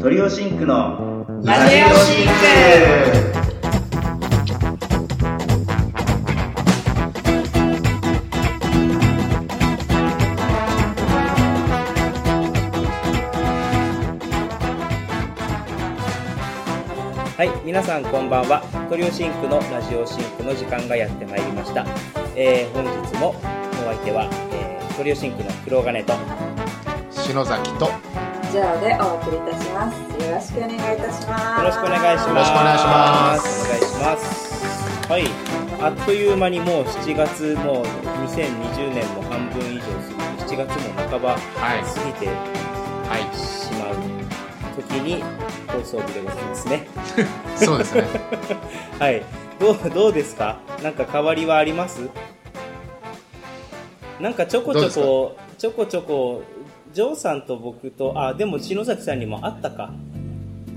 トリオシンクのラジオシンクはい、皆さんこんばんは。トリオシンクのラジオシンクの時間がやってまいりました。えー、本日もお相手は、えー、トリオシンクの黒金と、篠崎とよじゃあでお送りいたします。よろしくお願いいたします。よろしくお願いします。よろしくお願いします。お願いします。はい、あっという間にもう7月、もう2020年も半分以上過ぎて、7月も半ばはい過ぎてはいしまう時に放送日でございますね。そうですね。はい、どうどうですか？なんか変わりはあります？なんかちょこちょこちょこちょこジョーさんと僕とあでも篠崎さんにもあったか。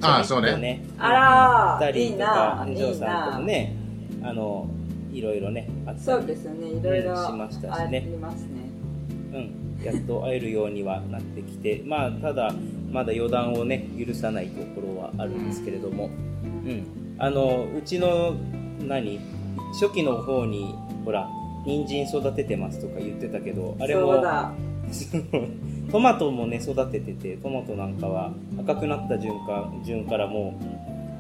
ああそうね。あら二人といいなかジョーさんともねあのいろいろねあったりそうですねいろいろしましたしあねりますね。うん、やっと会えるようにはなってきてまあただまだ予断をね許さないところはあるんですけれども、うん、あのうちの何初期の方にほら人参育ててますとか言ってたけどあれもそうだ トマトもね育てててトマトなんかは赤くなった順か順からも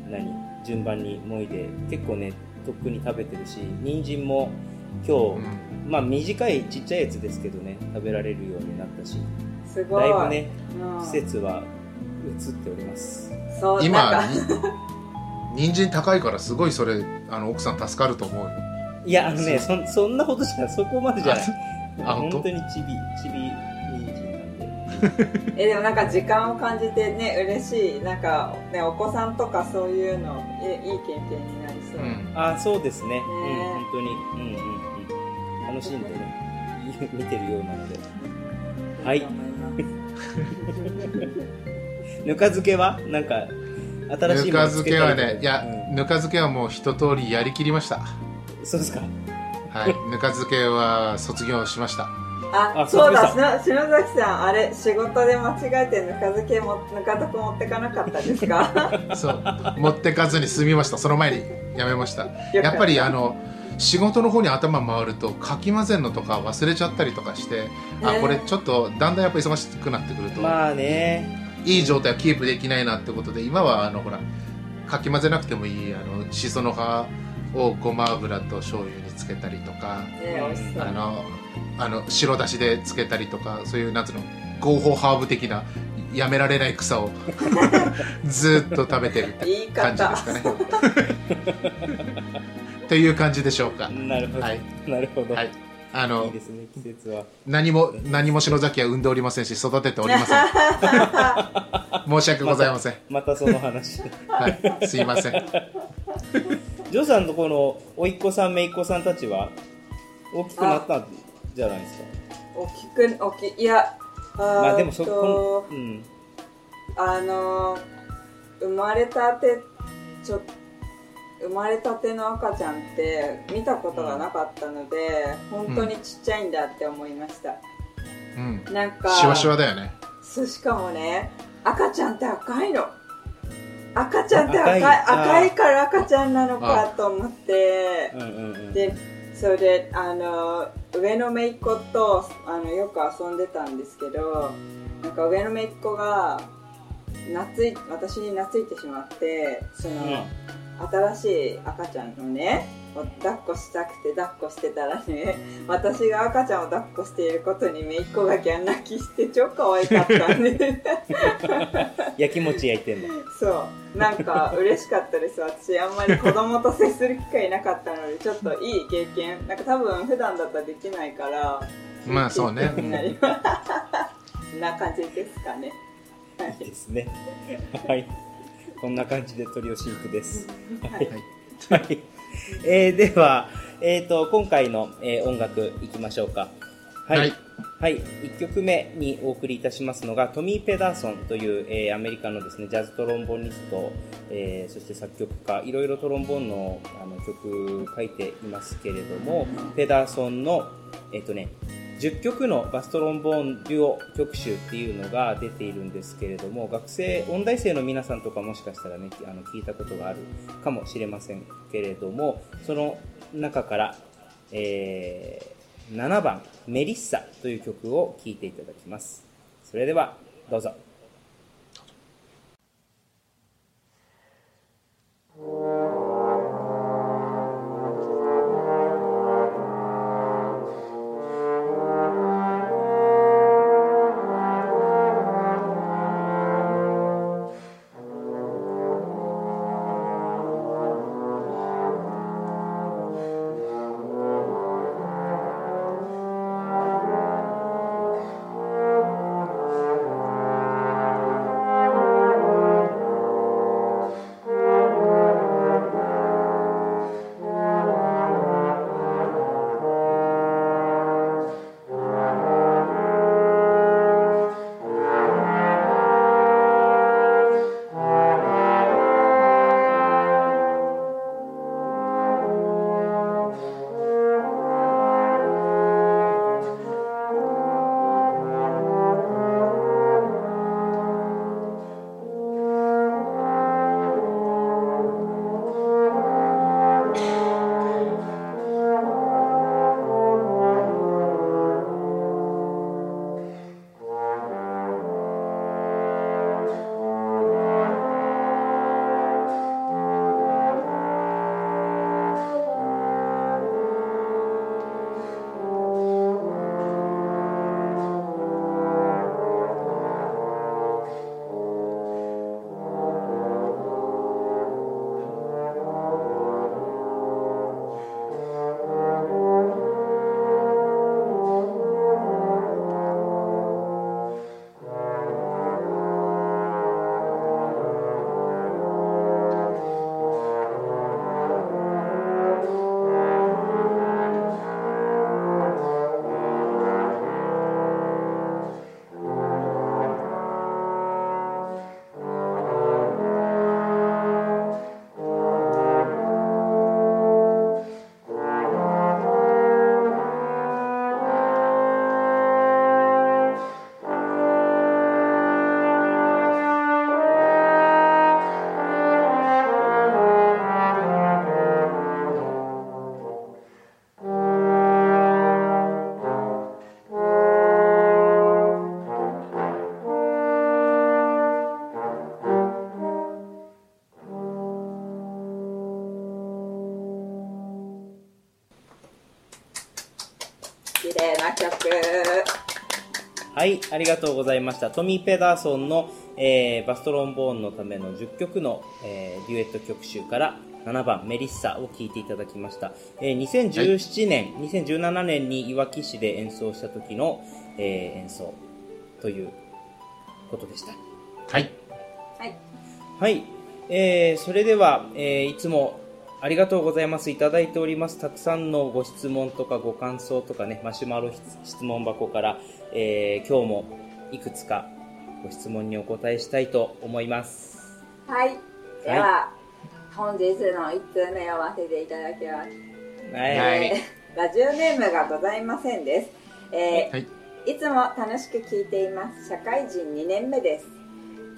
う何順番にもいで結構ねとっくに食べてるし人参も今日、うん。まあ短いちっちゃいやつですけどね食べられるようになったしすごい。だいぶねうん。季節は移っております。そう今人参高いからすごいそれあの奥さん助かると思うよ。いやあのねそんそんなことじゃない。そこまでじゃないあ本当？本当にちびちび人参なんで。えでもなんか時間を感じてね嬉しいなんかねお子さんとかそういうのいいい経験になりそう、うん。あそうですね、ね。うん本当に。うんうんうん。楽しんでね見てるようなので。はい。と思います。ぬか漬けはなんか新しいぬか漬けはねもの？つけたりとかいや、ぬか漬けはもう一通りやりきりました。うんそうですかはい。ぬか漬けは卒業しました。ああそうだ。篠崎さんあれ仕事で間違えてぬか漬けもぬか床持ってかなかったですか？そう。持ってかずに済みました。その前にやめました。やっぱりあの仕事の方に頭回るとかき混ぜるのとか忘れちゃったりとかして、あね。これちょっとだんだんやっぱ忙しくなってくると、まあね。いい状態をキープできないなってことで今はあのほらかき混ぜなくてもいいあのしその葉をごま油と醤油につけたりとかあのあの白だしでつけたりとかそういうなんつうの合法ハーブ的なやめられない草を ずっと食べてる感じ方ですかね。という感じでしょうか。なるほど、はいなるほど、はい。あい、のいですね季節は何も何も篠崎は産んでおりませんし育てておりません。申し訳ございません。またその話はい。すいません。ジョーさんとこの甥っ子さん姪っ子さんたちは大きくなったんじゃないですか？大きく大きいやあまあでもそとこうん。あの生まれたてちょ生まれたての赤ちゃんって見たことがなかったので本当にちっちゃいんだって思いました、うん。なんかしわしわだよね。そうしかもね赤ちゃんって赤いの赤ちゃんって赤い赤い。から赤ちゃんなのかと思って。うんうんうん。でそれであの上の姪っ子とあのよく遊んでたんですけどなんか上の姪っ子が懐い私に懐いてしまってその、新しい赤ちゃんのねを抱っこしたくて抱っこしてたらね私が赤ちゃんを抱っこしていることに姪っ子がギャン泣きして超可愛かったんで。焼き餅焼いてんの。そう。なんか嬉しかったです。私あんまり子供と接する機会なかったのでちょっといい経験。なんか多分普段だったらできないからまあそうね。いい経験になります。そんな感じですかね。はいいい。ですね。はいこんな感じでトリオシンクです。はい、はい。はい。えー、では、えー、と今回の、えー音楽いきましょうか。はい、はい。はい、1曲目にお送りいたしますのがトミー・ペダーソンという、えーアメリカのですねジャズトロンボニスト、えーそして作曲家いろいろトロンボーンのあの曲書いていますけれどもペダーソンの、えーとね、10曲のバストロンボーンデュオ曲集っていうのが出ているんですけれども学生音大生の皆さんとかもしかしたらねあの聞いたことがあるかもしれませんけれどもその中から、えー、7番「メリッサ」という曲を聴いていただきますそれではどうぞ。はい、ありがとうございました。トミー・ペダーソンの、えー、バストロンボーンのための10曲の、えー、デュエット曲集から7番メリッサを聴いていただきました。えー、2017年、はい、2017年にいわき市で演奏した時の、えー、演奏ということでした。はい。はい。はい。えー、それでは、えー、いつもありがとうございます。いただいております。たくさんのご質問とかご感想とかね、マシュマロ質問箱から、えー、今日もいくつかご質問にお答えしたいと思います。はい。では、はい、本日の1通目をわせていただきます。はい。はい、ラジオネームがございませんです。えー、はい、いつも楽しく聞いています。社会人2年目です。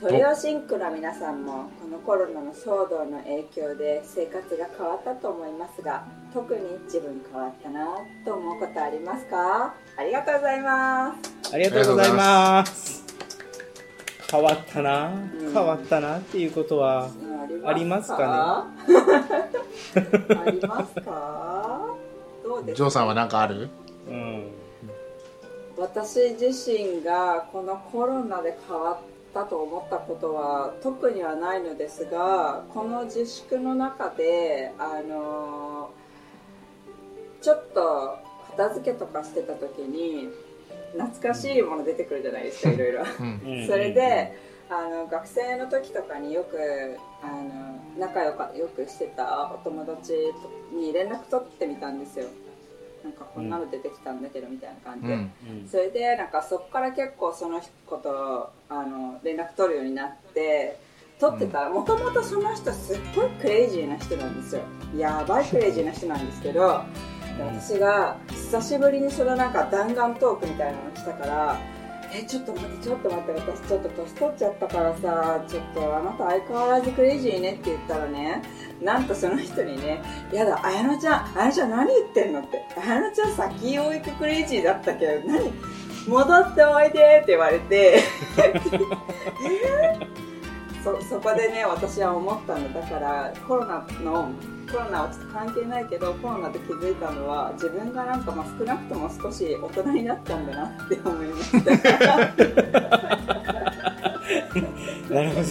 トリオシンクの皆さんもこのコロナの騒動の影響で生活が変わったと思いますが特に自分変わったなと思うことありますか？ありがとうございます。ありがとうございます。変わったな、うん、変わったなっていうことはありますかね？ありますか？どうですか？ジョーさんは何かある？うん。私自身がこのコロナで変わったったと思ったことは特にはないのですがこの自粛の中であのちょっと片付けとかしてた時に懐かしいもの出てくるじゃないですかいろいろ。それであの学生の時とかによくあの仲良かよくしてたお友達に連絡取ってみたんですよなんかこんなの出てきたんだけどみたいな感じで、うん、それでなんかそこから結構その子とあの連絡取るようになって取ってたらもともとその人すっごいクレイジーな人なんですよ。やばいクレイジーな人なんですけどで私が久しぶりにそのなんか弾丸トークみたいなのしたからえちょっと待ってちょっと待って私ちょっと年取っちゃったからさちょっとあなた相変わらずクレイジーねって言ったらねなんとその人にね「やだ綾乃ちゃん綾乃ちゃん何言ってんの?」って「綾乃ちゃん先を行くクレイジーだったけど何？戻っておいで」って言われて えーそそこでね私は思ったのだからコロナのコロナはちょっと関係ないけどコロナで気づいたのは自分がなんかまあ少なくとも少し大人になったんだなって思いました。なるほど。ね、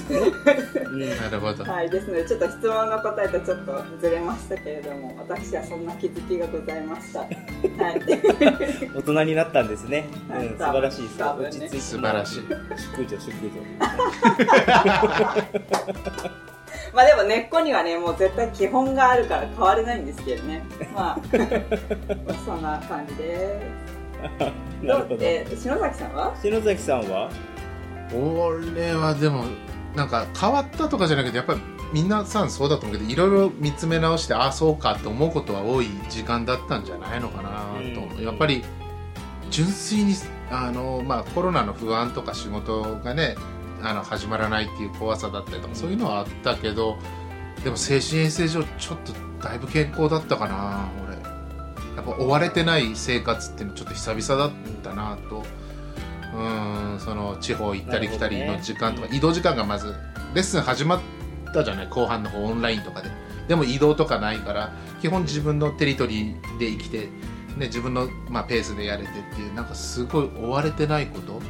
うん。なるほど。はいですのでちょっと質問の答えとちょっとずれましたけれども私はそんな気づきがございました。はい。大人になったんですね、はい。うん、素晴らしいです。落ち着いて。素晴らしい。淑女淑女まあでも根っこにはねもう絶対基本があるから変われないんですけどね。まあ そんな感じです。なるほど。えー篠崎さんは？篠崎さんは？俺はでもなんか変わったとかじゃなくてやっぱり皆さんそうだと思うけどいろいろ見つめ直してああそうかって思うことは多い時間だったんじゃないのかなとやっぱり純粋にあの、まあ、コロナの不安とか仕事がねあの始まらないっていう怖さだったりとかそういうのはあったけどでも精神衛生上ちょっとだいぶ健康だったかな俺。やっぱ追われてない生活っていうのちょっと久々だったなと。うんその地方行ったり来たりの時間とか、移動時間がまずレッスン始まったじゃない？後半の方オンラインとかで。でも移動とかないから基本自分のテリトリーで生きて、ね、自分の、まあ、ペースでやれてっていうなんかすごい追われてないこと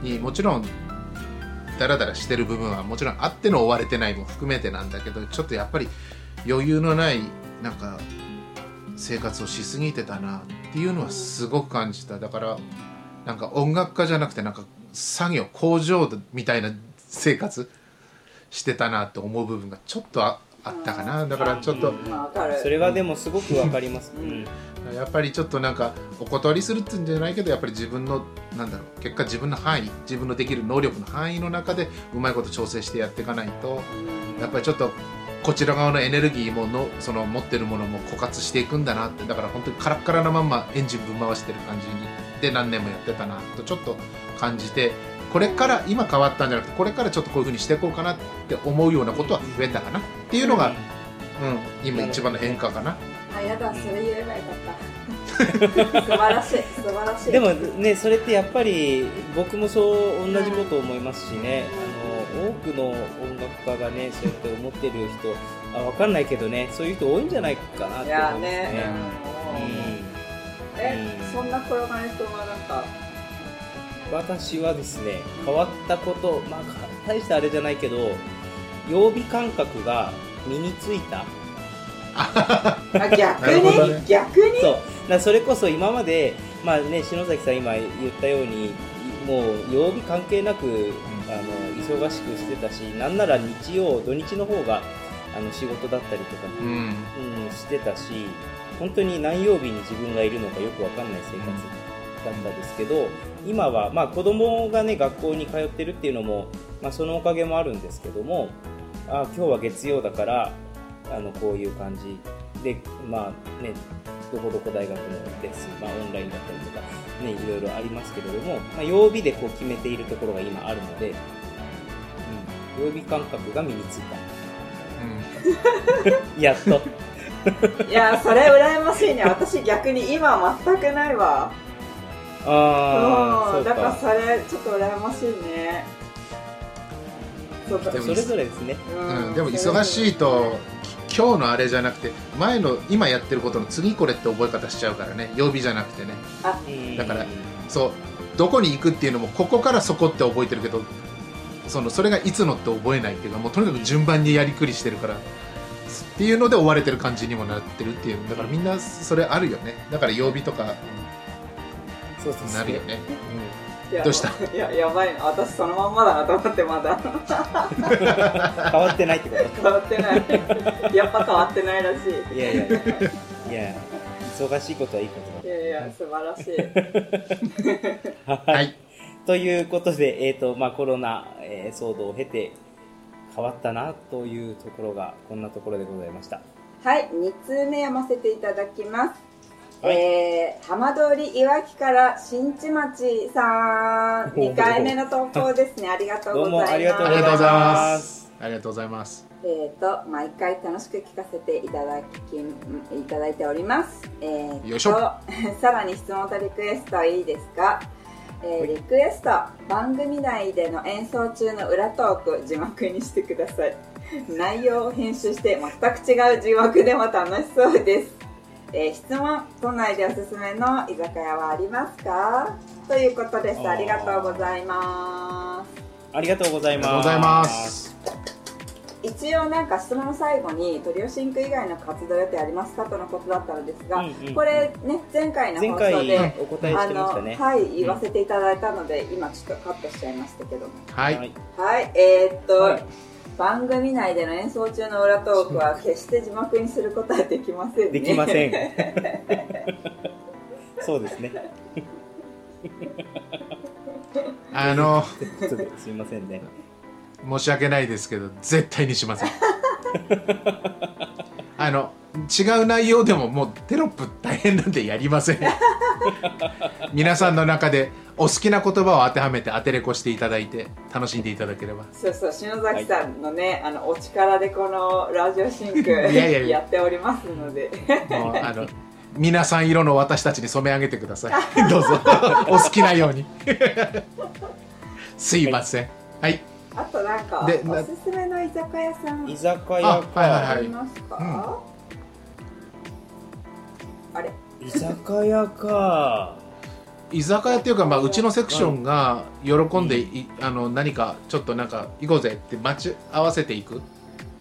にもちろんダラダラしてる部分はもちろんあっての追われてないも含めてなんだけどちょっとやっぱり余裕のないなんか生活をしすぎてたなっていうのはすごく感じた。だからなんか音楽家じゃなくてなんか作業工場みたいな生活してたなと思う部分がちょっとああったかな。だからちょっと。それはでもすごくわかります、うん。やっぱりちょっとなん。かお断りするってん。じゃないけどやっぱり自分のなん。だろう結果自分の範囲自分のできる能力の範囲の中でうまいこと調整してやっていかないとやっぱりちょっとこちら側のエネルギーものその持ってるものも枯渇していくん。だなってだから本当にカラッカラなまん。まエンジンぶん。回してる感じにで何年もやってたなとちょっと感じてこれから今変わったん。じゃなくてこれからちょっとこういうふうにしていこうかなって思うようなことは増えたかなっていうのが、うん。今一番の変化かな。あやだそれ言えばよかった。素晴らしい素晴らしい。でもねそれってやっぱり僕もそう同じこと思いますしね、あの多くの音楽家がねそうやって思ってる人あ分かんないけどねそういう人多いんじゃないかなっいてやね。思うん。ですねうん。えうん。そんな転がりとはなんか？うん私はですね変わったことまあ大したあれじゃないけど曜日感覚が身についた。あ逆に、ね。逆に？そう。それこそ今まで、まあね、篠崎さん今言ったようにもう曜日関係なくあの忙しくしてたしなんなら日曜土日の方があの仕事だったりとか、うん。うん、してたし本当に何曜日に自分がいるのかよくわかんない生活だったんですけど今は、まあ、子供がね学校に通ってるっていうのも、まあ、そのおかげもあるんですけどもあ今日は月曜だからあのこういう感じ。でまあねどこどこ大学のレッスン、まあ、オンラインだったりとか、ね、いろいろありますけれども、まあ、曜日でこう決めているところが今あるので、うん、曜日感覚が身についた。やっと。いやそれ羨ましいね。私逆に今全くないわ。ああだからかそれちょっと羨ましいねそそれぞれですね。うん。うんでも忙しいとき今日のあれじゃなくて前の今やってることの次これって覚え方しちゃうからね。曜日じゃなくてね。あだからそう。どこに行くっていうのもここからそこって覚えてるけどそのそれがいつのって覚えないっていうかもうとにかく順番にやりくりしてるからっていうので追われてる感じにもなってるっていう。だからみんなそれあるよね。だから曜日とかそうなるよね。いやどうした？いややばいな。私そのまんまだなと思ってまだ。変わってないってこ変わってない。やっぱ変わってないらしい。といやいや。いや忙しいことはいいこといやいや素晴らしい。だはい。ということで、えーとまあ、コロナ、えー騒動を経て変わったなというところがこんなところでございました。はい2通目読ませていただきますはい。えー、浜通りいわきから新地町さん、2回目の投稿ですね。ありがとうございます。どうもありがとうございまます。ありがとうございます。えー、と毎回楽しく聞かせていただきいただいております。えー、とよいしょ。さらに質問とリクエストいいですか、えーリクエスト番組内での演奏中の裏トーク字幕にしてください。内容を編集して全く違う字幕でも楽しそうです、えー質問都内でおすすめの居酒屋はありますか？ということです。ありがとうございます。ありがとうございます。ございます。一応なんか質問の最後にトリオシンク以外の活動予定ありますか？とのことだったのですが、うんうんこれね前回の前放送で回お答えあのしてましたね。はい言わせていただいたので、今ちょっとカットしちゃいましたけども。はい、はい。はいえーっと、はい番組内での演奏中の裏トークは決して字幕にすることはできませんね。できません。そうですね。あのすいませんね。申し訳ないですけど絶対にしません。あの違う内容でももうテロップ大変なんでやりません。皆さんの中でお好きな言葉を当てはめて当てれこしていただいて楽しんでいただければ。そうそう篠崎さんのね、あのお力でこのラジオシンク やいやいや。やっておりますので。もうあの皆さん色の私たちに染め上げてください。どうぞ。お好きなように。すいません。はい。あとなんかでなおすすめの居酒屋さん居酒屋あはいか？はいありますか、あれ？居酒屋か居酒屋っていうか、まあ、うちのセクションが喜んでい、あの何かちょっとなんか行こうぜって待ち合わせていく、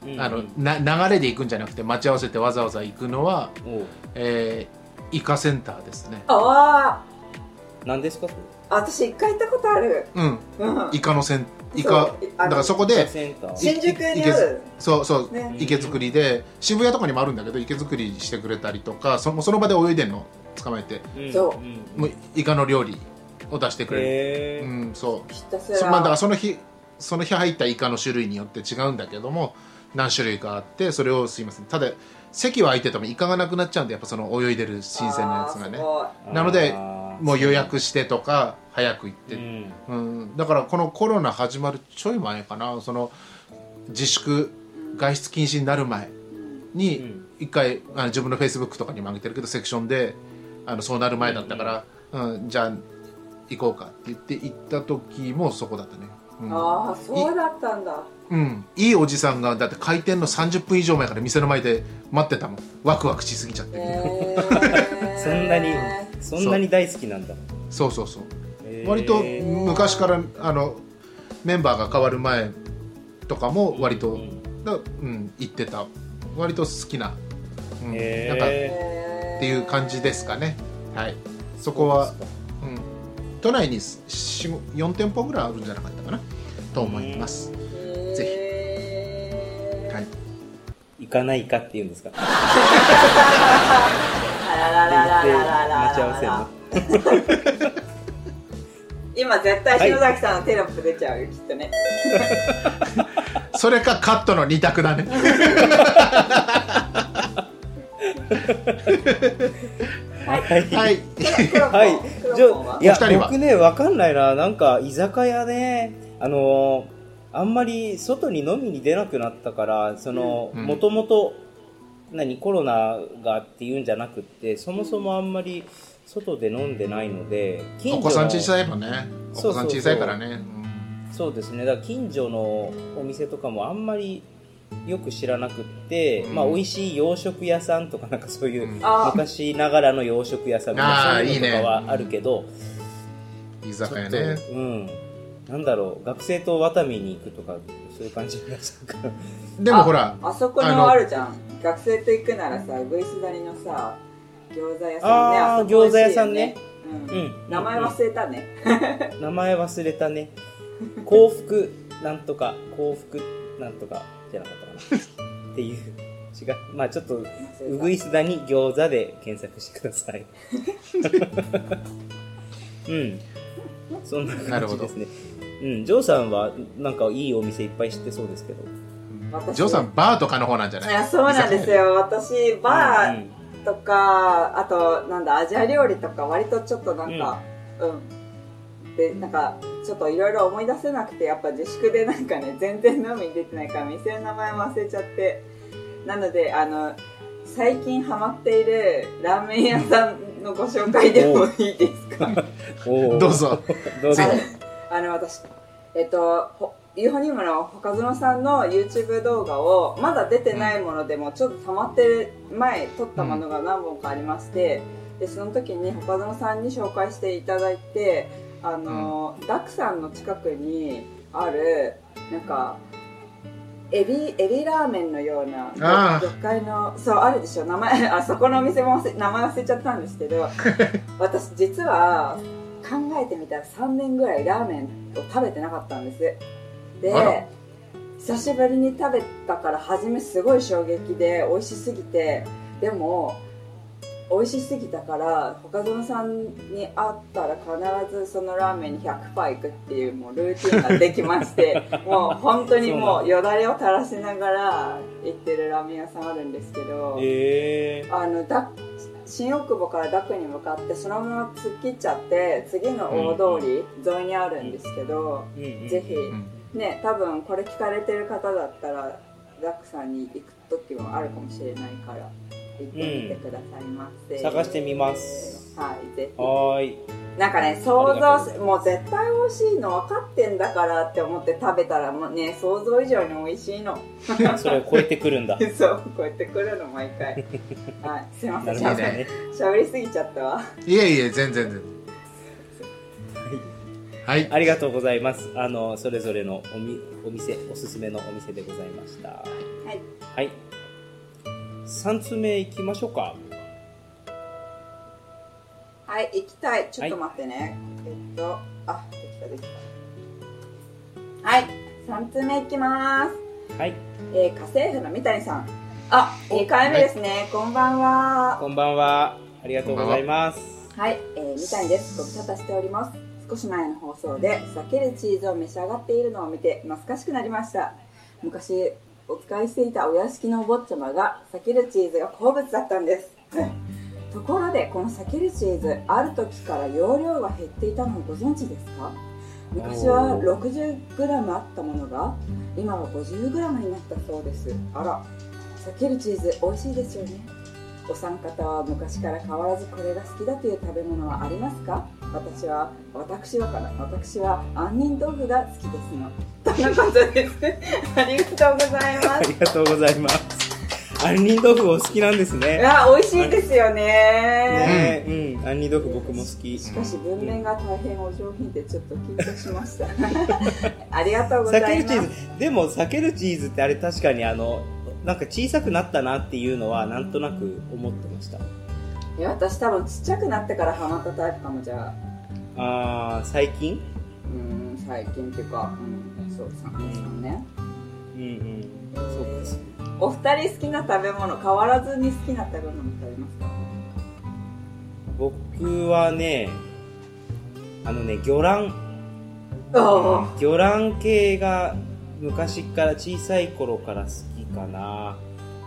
うんあのな流れで行くんじゃなくて待ち合わせてわざわざ行くのは、えーイカセンターですね。あ何ですか？私一回行ったことある。うん。うん。イカのせんイカだからそこれで新宿にある。そうそう、ね。池作りで渋谷とかにもあるんだけど池作りしてくれたりとかそその場で泳いでんの捕まえてうん。そん。もうイカの料理を出してくれる、うん、そう。ひたすら。そまあ、だからその日その日入ったイカの種類によって違うんだけども何種類かあってそれをすいません。ただ席は空いててもイカがなくなっちゃうんでやっぱその泳いでる新鮮なやつがね。なのでもう予約してとか早く行って、うん。うん、だからこのコロナ始まるちょい前かな。その自粛外出禁止になる前にうん。一回あの自分のフェイスブックとかにも上げてるけどセクションであのそうなる前だったから、うんじゃあ行こうかって言って行った時もそこだったね、うん。ああそうだったんだ。うん、いいおじさんがだって開店の30分以上前から店の前で待ってたもん。ワクワクしすぎちゃって、へー。そんなにそんなに大好きなんだ。そう。そうそうへー。割と昔からあのメンバーが変わる前とかも割と、うん。だうん、行ってた。割と好きな,、うん、へー。なんかっていう感じですかね。はい。そこは、うん、都内に4店舗ぐらいあるんじゃなかったかな？と思います、ぜへーはい、行かないかっていうんですか？待ち合わせの今絶対篠崎さんのテロップ出ちゃうよきっとね。それかカットの2択だね はい。はい。はい。じゃあいや僕ねわかんないな。なんか居酒屋ねあのーあんまり外に飲みに出なくなったからそのうん。もともと何コロナがっていうんじゃなくってそもそもあんまり外で飲んでないので近所のお子さん小さいもんね。お子さん小さいからね。そうですね。だから近所のお店とかもあんまりよく知らなくって、うん。まあ美味しい洋食屋さんとかなんかそういう、昔ながらの洋食屋さんとかあーそういうのとかはあるけど、うん居酒屋ね。とうん。なんだろう学生とワタミに行くとかそういう感じになっちゃうか。らでもほらあそこあののあるじゃん。学生と行くならさグイス谷のさ餃子屋さんね。あーそこ美味しいよ餃子屋さんね。うん。うん。名前忘れたね。名前忘れたね。幸福なんとか幸福なんとかじゃなかったっていう。違う。まあちょっとうぐいすだに餃子で検索してください。うん。そんななるほど感じですね。うん。ジョーさんはなんかいいお店いっぱい知ってそうですけど。私ジョーさんバーとかの方なんじゃない？いやそうなんですよ。私バー、うんとかあとなんだアジア料理とか割とちょっとなんかうん、でなんかちょっといろいろ思い出せなくてやっぱ自粛でなんかね 全然飲みに出てないから店の名前も忘れちゃって。なのであの最近ハマっているラーメン屋さんのご紹介でもいいですか？どうぞ。どうぞ。あの私えっとほユーフォニウムの岡園さんの YouTube 動画をまだ出てないものでもちょっと溜まってる前撮ったものが何本かありまして、でその時に岡園さんに紹介していただいてあの、ダクさんの近くにあるなんかエビエビラーメンのような魚介のそうあるでしょ。名前 あそこのお店も名前忘れちゃったんですけど 私実は考えてみたら3年ぐらいラーメンを食べてなかったんです。で久しぶりに食べたから初めすごい衝撃で美味しすぎてでも美味しすぎたから岡園さんに会ったら必ずそのラーメンに100%行くっていうもうルーティンができまして もう本当にもうよだれを垂らしながら行ってるラーメン屋さんあるんですけど、え。あのだ新大久保からダクに向かってそのまま突っ切っちゃって次の大通り沿いにあるんですけど、ーうんうんぜひ、んね多分これ聞かれてる方だったらダックさんに行く時もあるかもしれないから行ってみてくださいませ、探してみます。はいぜひ。はーいなんかね想像しもう絶対美味しいの分かってんだからって思って食べたらもうね想像以上に美味しいの。それを超えてくるんだ。そうこうやって来るの毎回。はいすいませなんしゃべね。しゃべりすぎちゃったわ。いえいえ、全然。全然。はい。ありがとうございます。あのそれぞれのおみお店おすすめのお店でございました。はい。はい3つ目いきましょうか。はい行きたい。ちょっと待ってね、えっとあできたできた。はい3つ目いきます。はい。えー、家政婦の三谷さん。あ2回目ですね、こんばんは。こんばんは。ありがとうございます。はい、えー、三谷です。ご無沙汰しております。少し前の放送で避けるチーズを召し上がっているのを見て懐かしくなりました。昔お使いしていたお屋敷のお坊ちゃまが避けるチーズが好物だったんです。ところでこの避けるチーズある時から容量が減っていたのをご存知ですか？昔は 60g あったものが今は 50g になったそうです。あら避けるチーズ美味しいですよね。お三方は昔から変わらずこれが好きだという食べ物はありますか？私は私はかな私は杏仁豆腐が好きですのとのことですありがとうございまありがとうございます。杏仁豆腐お好きなんですすねあ美味しいですよね。ねうん。杏仁豆腐僕も好き。しかし文面が大変お上品でちょっと緊張しました。ありがとうございます。避けるチーズでも避けるチーズってあれ確かにあのなんか小さくなったなっていうのはなんとなく思ってました。いや私多分ちっちゃくなってからハマったタイプかもじゃあ。あー最近？うん最近っていうか、うん、そう3年うんうん。そうですお二人好きな食べ物変わらずに好きな食べ物食べますか？僕はねあのね魚卵。あ魚卵系が昔から小さい頃から好きかな。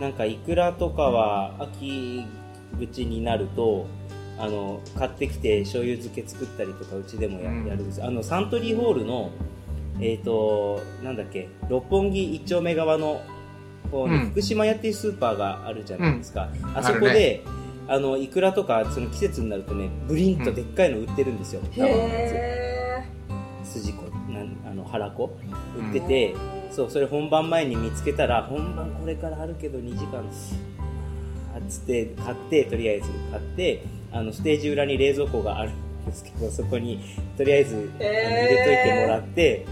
なんかイクラとかは秋口になるとあの買ってきて醤油漬け作ったりとかうちでもや,、うん。やるんです。あのサントリーホールのえっ、となんだっけ六本木一丁目側の方にうん。福島屋っていうスーパーがあるじゃないですか、あそこであのイクラとかその季節になるとねブリンとでっかいの売ってるんですよ、へえ筋子なんあの腹子。売ってて、そうそれ本番前に見つけたら本番これからあるけど2時間あっつって買ってとりあえず買ってあのステージ裏に冷蔵庫があるんですけどそこにとりあえず、あの入れといてもらって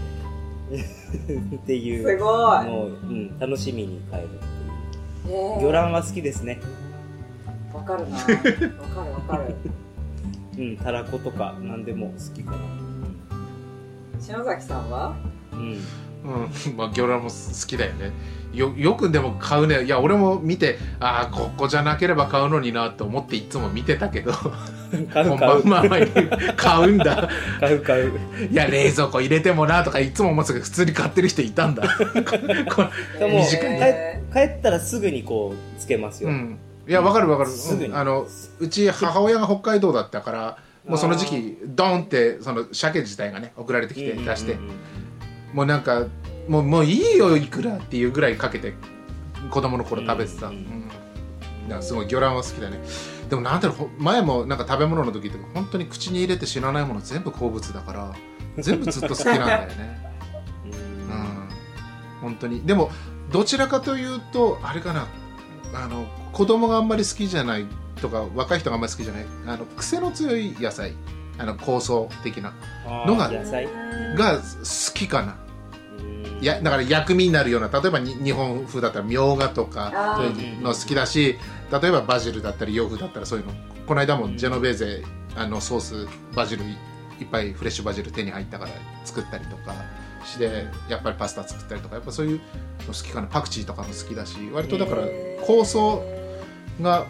っていうすごい。もう、うん、楽しみに帰るっていう。へー。魚卵は好きですね。わかるな。わかるわかる。うんたらことか何でも好きかな。篠崎さんは？うん、うん。うん、まあ、魚卵も好きだよね。よ、よくでも買うね。いや、俺も見て、ああ、ここじゃなければ買うのになと思っていつも見てたけど、本買う買う。買うんだ。買う買う。いや、冷蔵庫入れてもなとかいつも思ってたけど、普通に買ってる人いたんだ。こでも短い帰帰ったらすぐにこうつけますよ、うん。いやわかるわかる、すぐに。うんあのうち母親が北海道だったからもうその時期ドーンってその鮭自体がね送られてきて出して、うんうんうんもうなんかもうもういいよいくらっていうぐらいかけて子供の頃食べてた、うんうんだからすごい魚卵は好きだね。でもなんだろうほ前もなんか食べ物の時って本当に口に入れて知らないもの全部好物だから全部ずっと好きなんだよね。うん。うん。本当に。でもどちらかというとあれかな。あの子供があんまり好きじゃないとか若い人があんまり好きじゃない。あの癖の強い野菜。あの香草的なのがが好きかなやだから薬味になるような例えばに日本風だったらみょうがとかそういうの好きだし例えばバジルだったり洋風だったらそういうの。この間もジェノベーゼあのソースバジルいっぱいフレッシュバジル手に入ったから作ったりとかしてやっぱりパスタ作ったりとかやっぱそういうの好きかな。パクチーとかも好きだし割とだから香草が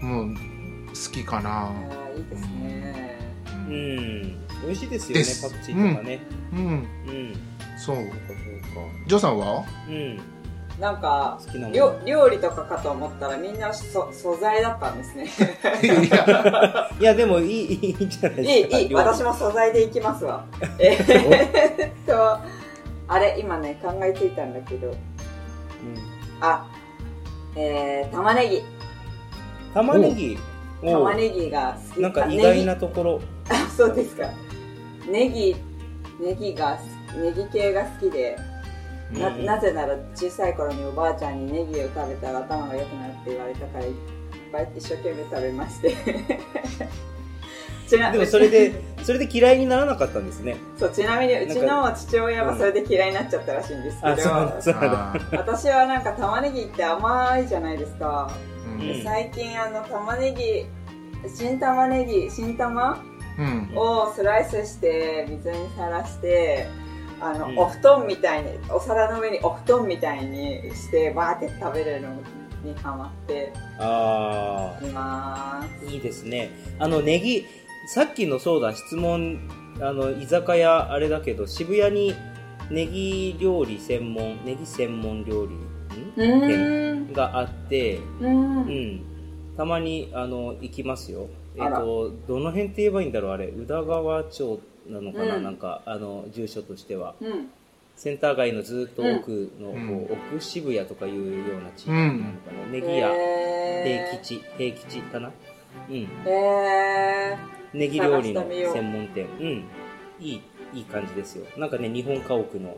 もう好きかな。いいですね。ううん。ん美味しいですよねパクチーとかね。うん。うんそうそうか。ジョーさんは？うん。なんか好きなもの。料料理とかかと思ったらみんなそ素材だったんですね。いや いや。でもいいいいいいんじゃないいですか。いいい私も素材でいきますわ。え？ー っとあれ今ね考えついたんだけど。うん。あえー、玉ねぎ。玉ねぎ？お玉ねぎが好き。なんか意外なネところ。ギあそうですか。ネギネギがネギ系が好きでなうん。なぜなら小さい頃におばあちゃんにネギを食べたら頭が良くなるって言われたからいっぱい一生懸命食べまして。でもそれでそれで嫌いにならなかったんですね。そうちなみにうちの父親はそれで嫌いになっちゃったらしいんですけど、私はなんか玉ねぎって甘いじゃないですか、うん。で最近あの玉ねぎ新玉ねぎ新玉うん。をスライスして水にさらしてあの、うん。お布団みたいにお皿の上にお布団みたいにしてバーって食べるのにハマってあいまあいいですね。あのネギさっきのそうだ質問あの居酒屋あれだけど渋谷にネギ料理専門ネギ専門料理店があってうん。うん。たまにあの行きますよ。えっ、とどの辺って言えばいいんだろうあれ。宇田川町なのかな、うん。なんかあの住所としては。うん。センター街のずっと奥の、うん。奥渋谷とかいうような地域なのかな、ネギ屋。へ平吉平吉かな。うん。ー。へネギ料理の専門店。う。ん。いいいい感じですよ。なんかね日本家屋の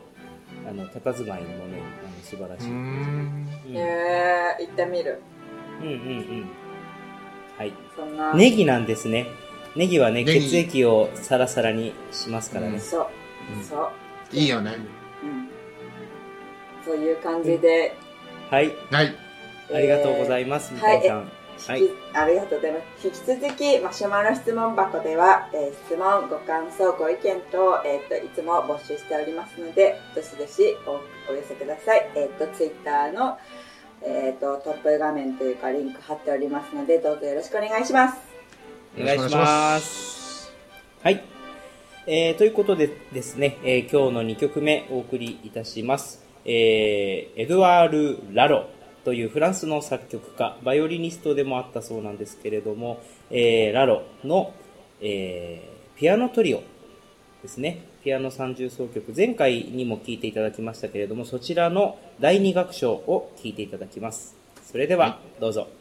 あの佇まいもねあの素晴らしい、ううん。んーへー。行ってみる。うんうんうん。はい。そんな。ネギなんですねネギはねネギ。血液をサラサラにしますからね、そう。うん。そう。いいよね。うん。そういう感じで、はい。はい。ありがとうございます、みたいさん。はい。引きありがとうございます。引き続き、マシュマロ質問箱では、えー質問、ご感想、ご意見と、えっ、と、いつも募集しておりますので、どしどしおお寄せください。えっ、と、ツイッターの、えっ、と、トップ画面というか、リンク貼っておりますので、どうぞよろしくお願いします。お願いします。はい、えーということでですね、えー今日の2曲目お送りいたします、えーエドワール・ラロというフランスの作曲家バイオリニストでもあったそうなんですけれども、えーラロの、えーピアノトリオですね。ピアノ三重奏曲前回にも聴いていただきましたけれどもそちらの第2楽章を聴いていただきます。それではどうぞ、どう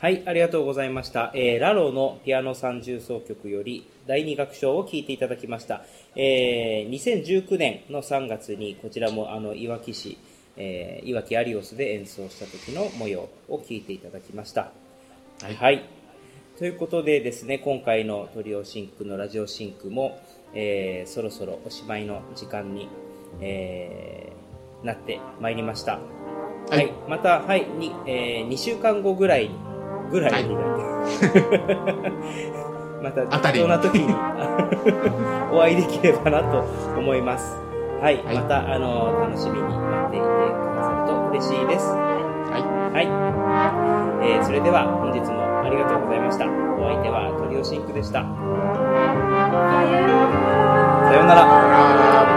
はい、ありがとうございました。えーラロのピアノ三重奏曲より第二楽章を聴いていただきました。えー2019年の3月にこちらもあのいわき市、えーいわきアリオスで演奏した時の模様を聞いていただきました。はいはい。ということでですね、今回のトリオシンクのラジオシンクも、えーそろそろおしまいの時間に、えーなってまいりました。はい、はいまた、はい、に、え2週間後ぐらいに、ぐらいになって、また適当な時に お会いできればなと思います。はい、はいまた、あの、楽しみに待っていてくださると嬉しいです。ははい。えーそれでは本日もありがとうございました。お相手はトリオシンクでした。さようなら。